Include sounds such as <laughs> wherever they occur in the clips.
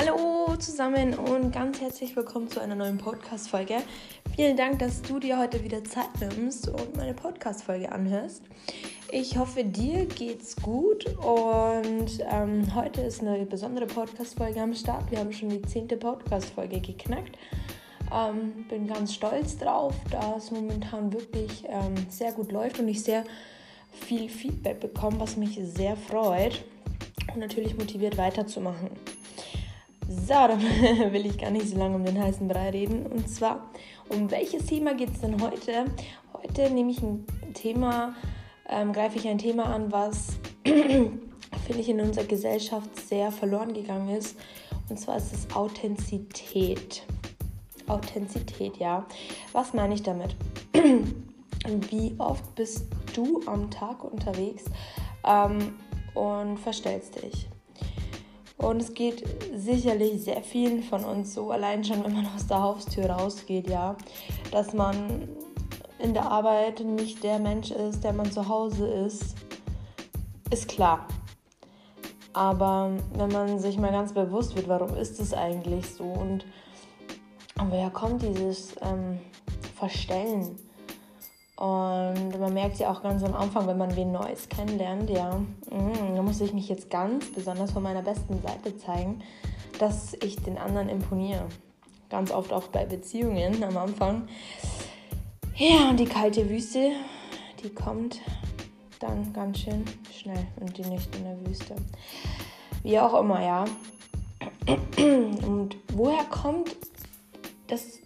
Hallo zusammen und ganz herzlich willkommen zu einer neuen Podcast-Folge. Vielen Dank, dass du dir heute wieder Zeit nimmst und meine Podcast-Folge anhörst. Ich hoffe, dir geht's gut und ähm, heute ist eine besondere Podcast-Folge am Start. Wir haben schon die zehnte Podcast-Folge geknackt. Ähm, bin ganz stolz drauf, da es momentan wirklich ähm, sehr gut läuft und ich sehr viel Feedback bekomme, was mich sehr freut und natürlich motiviert weiterzumachen. So, <laughs> dann will ich gar nicht so lange um den heißen Brei reden. Und zwar, um welches Thema geht es denn heute? Heute nehme ich ein Thema, ähm, greife ich ein Thema an, was, <clears throat> finde ich, in unserer Gesellschaft sehr verloren gegangen ist. Und zwar ist es Authentizität. Authentizität, ja. Was meine ich damit? <clears throat> Wie oft bist du am Tag unterwegs ähm, und verstellst dich? Und es geht sicherlich sehr vielen von uns so, allein schon, wenn man aus der Haustür rausgeht, ja, dass man in der Arbeit nicht der Mensch ist, der man zu Hause ist, ist klar. Aber wenn man sich mal ganz bewusst wird, warum ist es eigentlich so und woher kommt dieses ähm, Verstellen? Und man merkt ja auch ganz am Anfang, wenn man wen Neues kennenlernt, ja, mm, da muss ich mich jetzt ganz besonders von meiner besten Seite zeigen, dass ich den anderen imponiere. Ganz oft auch bei Beziehungen am Anfang. Ja, und die kalte Wüste, die kommt dann ganz schön schnell und die nüchterne Wüste. Wie auch immer, ja. Und woher kommt das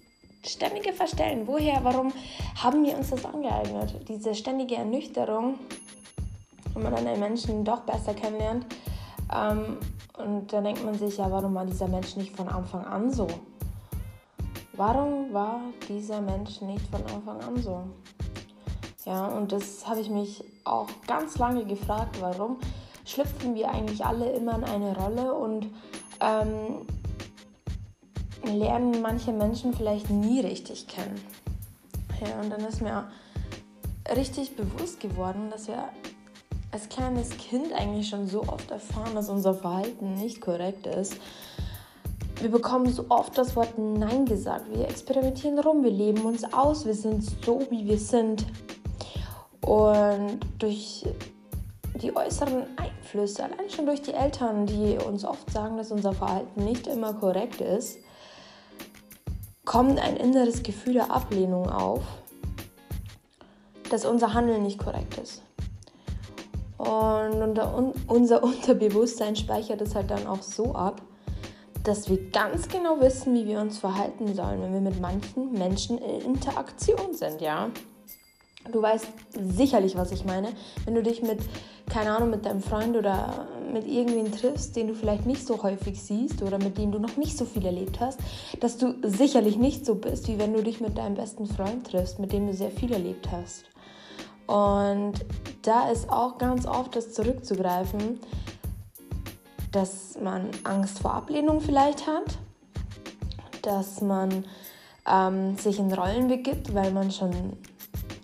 ständige Verstellen. Woher, warum haben wir uns das angeeignet? Diese ständige Ernüchterung, wenn man dann einen Menschen doch besser kennenlernt. Ähm, und da denkt man sich, ja, warum war dieser Mensch nicht von Anfang an so? Warum war dieser Mensch nicht von Anfang an so? Ja, und das habe ich mich auch ganz lange gefragt, warum schlüpfen wir eigentlich alle immer in eine Rolle und ähm, lernen manche Menschen vielleicht nie richtig kennen. Ja, und dann ist mir richtig bewusst geworden, dass wir als kleines Kind eigentlich schon so oft erfahren, dass unser Verhalten nicht korrekt ist. Wir bekommen so oft das Wort Nein gesagt. Wir experimentieren rum, wir leben uns aus, wir sind so, wie wir sind. Und durch die äußeren Einflüsse, allein schon durch die Eltern, die uns oft sagen, dass unser Verhalten nicht immer korrekt ist, kommt ein inneres Gefühl der Ablehnung auf, dass unser Handeln nicht korrekt ist. Und unser <laughs> Unterbewusstsein speichert es halt dann auch so ab, dass wir ganz genau wissen, wie wir uns verhalten sollen, wenn wir mit manchen Menschen in Interaktion sind, ja. Du weißt sicherlich, was ich meine. Wenn du dich mit, keine Ahnung, mit deinem Freund oder mit irgendwen triffst, den du vielleicht nicht so häufig siehst oder mit dem du noch nicht so viel erlebt hast, dass du sicherlich nicht so bist, wie wenn du dich mit deinem besten Freund triffst, mit dem du sehr viel erlebt hast. Und da ist auch ganz oft das zurückzugreifen, dass man Angst vor Ablehnung vielleicht hat, dass man ähm, sich in Rollen begibt, weil man schon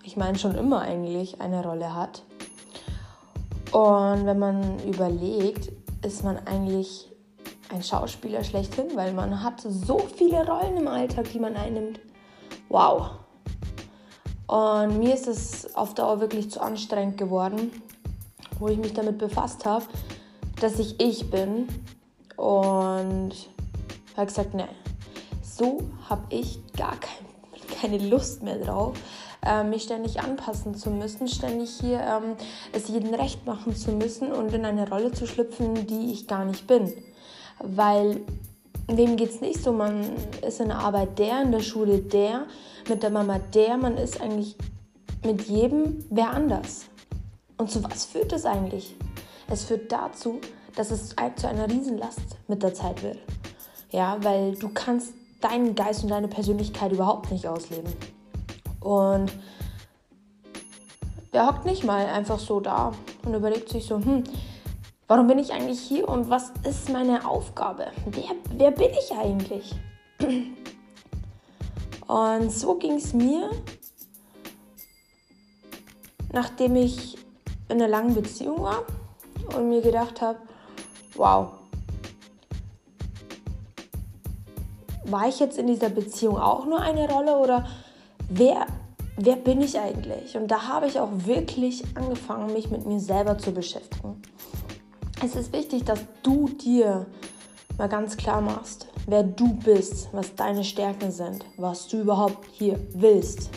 ich meine schon immer eigentlich eine Rolle hat. Und wenn man überlegt, ist man eigentlich ein Schauspieler schlechthin, weil man hat so viele Rollen im Alltag, die man einnimmt. Wow. Und mir ist es auf Dauer wirklich zu anstrengend geworden, wo ich mich damit befasst habe, dass ich ich bin. Und habe gesagt, ne, so habe ich gar kein, <laughs> keine Lust mehr drauf äh, mich ständig anpassen zu müssen, ständig hier ähm, es jedem recht machen zu müssen und in eine Rolle zu schlüpfen, die ich gar nicht bin. Weil wem geht es nicht so? Man ist in der Arbeit der, in der Schule der, mit der Mama der, man ist eigentlich mit jedem wer anders. Und zu was führt es eigentlich? Es führt dazu, dass es zu einer Riesenlast mit der Zeit wird. Ja, weil du kannst deinen Geist und deine Persönlichkeit überhaupt nicht ausleben. Und der hockt nicht mal einfach so da und überlegt sich so, hm, warum bin ich eigentlich hier und was ist meine Aufgabe? Wer, wer bin ich eigentlich? <clears throat> Und so ging es mir, nachdem ich in einer langen Beziehung war und mir gedacht habe, wow, war ich jetzt in dieser Beziehung auch nur eine Rolle oder wer, wer bin ich eigentlich? Und da habe ich auch wirklich angefangen, mich mit mir selber zu beschäftigen. Es ist wichtig, dass du dir mal ganz klar machst, wer du bist, was deine Stärken sind, was du überhaupt hier willst.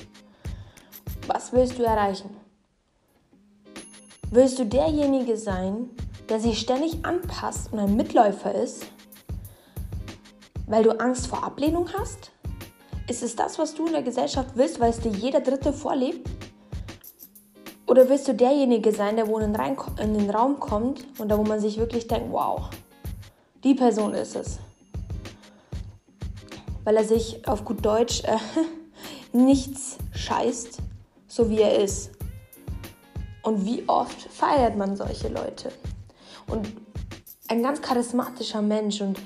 Was willst du erreichen? Willst du derjenige sein, der sich ständig anpasst und ein Mitläufer ist, weil du Angst vor Ablehnung hast? Ist es das, was du in der Gesellschaft willst, weil es dir jeder Dritte vorlebt? Oder willst du derjenige sein, der wo in den, Raum kommt und da wo man sich wirklich denkt, wow, die Person ist es. Weil er sich auf gut Deutsch äh, <laughs> nichts scheißt, so wie er ist. Und wie oft feiert man solche Leute? Und ein ganz charismatischer Mensch und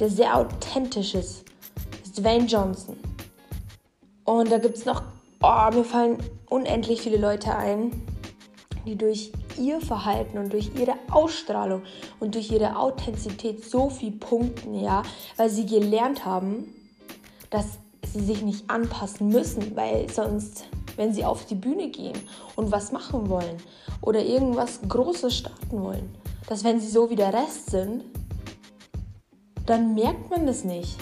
der sehr authentisch ist, ist Dwayne Johnson. Und da gibt es noch, oh, mir fallen unendlich viele Leute ein, die durch ihr Verhalten und durch ihre Ausstrahlung und durch ihre Authentizität so viel punkten, ja, weil sie gelernt haben, dass sie sich nicht anpassen müssen, weil sonst, wenn sie auf die Bühne gehen und was machen wollen oder irgendwas Großes starten wollen, dass wenn sie so wie der Rest sind, dann merkt man das nicht.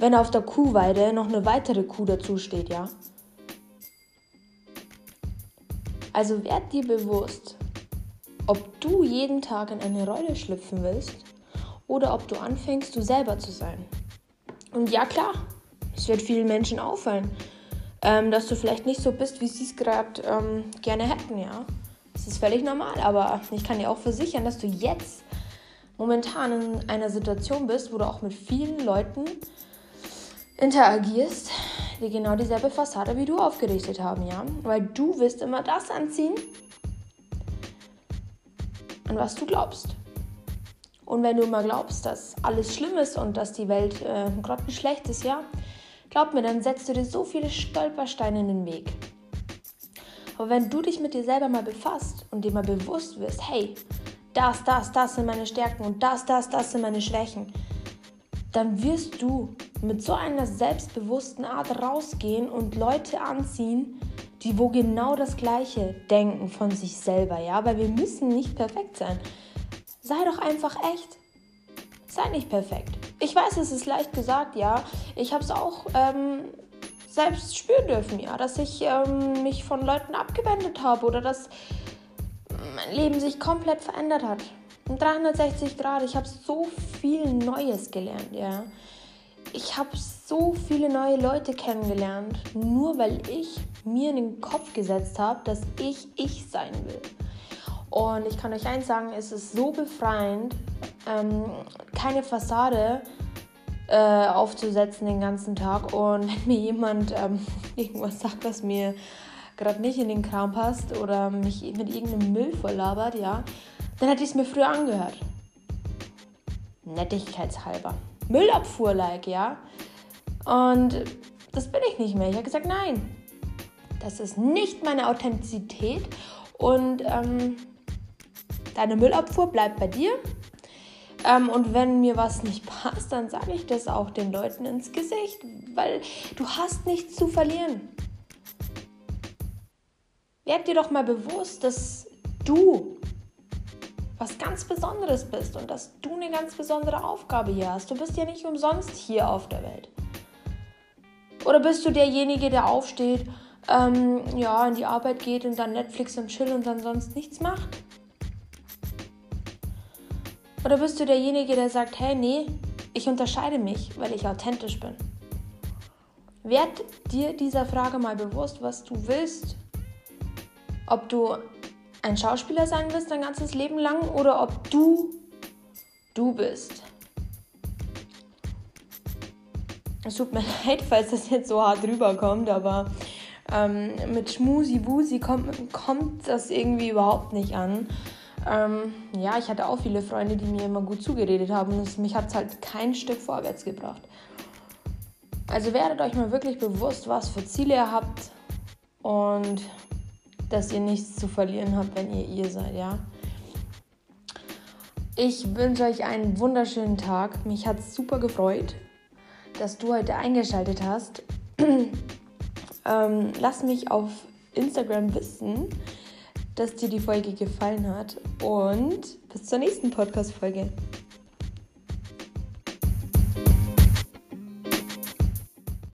Wenn auf der Kuhweide noch eine weitere Kuh dazu steht, ja. Also werd dir bewusst, ob du jeden Tag in eine Rolle schlüpfen willst oder ob du anfängst, du selber zu sein. Und ja klar, es wird vielen Menschen auffallen, ähm, dass du vielleicht nicht so bist, wie sie es gerade ähm, gerne hätten, ja. Das ist völlig normal, aber ich kann dir auch versichern, dass du jetzt momentan in einer Situation bist, wo du auch mit vielen Leuten interagierst, die genau dieselbe Fassade wie du aufgerichtet haben, ja? Weil du wirst immer das anziehen, an was du glaubst. Und wenn du immer glaubst, dass alles schlimm ist und dass die Welt äh, grottenschlecht ist, ja, glaub mir, dann setzt du dir so viele Stolpersteine in den Weg. Aber wenn du dich mit dir selber mal befasst und dir mal bewusst wirst, hey, das, das, das sind meine Stärken und das, das, das sind meine Schwächen, dann wirst du mit so einer selbstbewussten Art rausgehen und Leute anziehen, die wo genau das Gleiche denken von sich selber, ja, weil wir müssen nicht perfekt sein. Sei doch einfach echt. Sei nicht perfekt. Ich weiß, es ist leicht gesagt, ja. Ich habe es auch ähm, selbst spüren dürfen, ja, dass ich ähm, mich von Leuten abgewendet habe oder dass mein Leben sich komplett verändert hat. 360 Grad. Ich habe so viel Neues gelernt, ja. Ich habe so viele neue Leute kennengelernt, nur weil ich mir in den Kopf gesetzt habe, dass ich ich sein will. Und ich kann euch eins sagen, es ist so befreiend, ähm, keine Fassade äh, aufzusetzen den ganzen Tag. Und <laughs> wenn mir jemand ähm, <laughs> irgendwas sagt, was mir gerade nicht in den Kram passt oder mich mit irgendeinem Müll volllabert, ja, dann hätte ich es mir früher angehört. Nettigkeitshalber. Müllabfuhr-like, ja. Und das bin ich nicht mehr. Ich habe gesagt, nein, das ist nicht meine Authentizität und ähm, deine Müllabfuhr bleibt bei dir. Ähm, und wenn mir was nicht passt, dann sage ich das auch den Leuten ins Gesicht, weil du hast nichts zu verlieren. Werd dir doch mal bewusst, dass du was ganz Besonderes bist und dass du eine ganz besondere Aufgabe hier hast. Du bist ja nicht umsonst hier auf der Welt. Oder bist du derjenige, der aufsteht, ähm, ja, in die Arbeit geht und dann Netflix und Chill und dann sonst nichts macht? Oder bist du derjenige, der sagt, hey, nee, ich unterscheide mich, weil ich authentisch bin? Werd dir dieser Frage mal bewusst, was du willst. Ob du ein Schauspieler sein willst dein ganzes Leben lang oder ob du du bist. Es tut mir <laughs> leid, falls das jetzt so hart rüberkommt, aber ähm, mit Schmusi-Wusi kommt, kommt das irgendwie überhaupt nicht an. Ähm, ja, ich hatte auch viele Freunde, die mir immer gut zugeredet haben und es, mich hat es halt kein Stück vorwärts gebracht. Also werdet euch mal wirklich bewusst, was für Ziele ihr habt und dass ihr nichts zu verlieren habt, wenn ihr ihr seid, ja. Ich wünsche euch einen wunderschönen Tag. Mich hat es super gefreut. dass du heute eingeschaltet hast. <clears throat> ähm, lass mich auf Instagram wissen, dass dir die Folge gefallen hat und bis zur nächsten Podcast-Folge.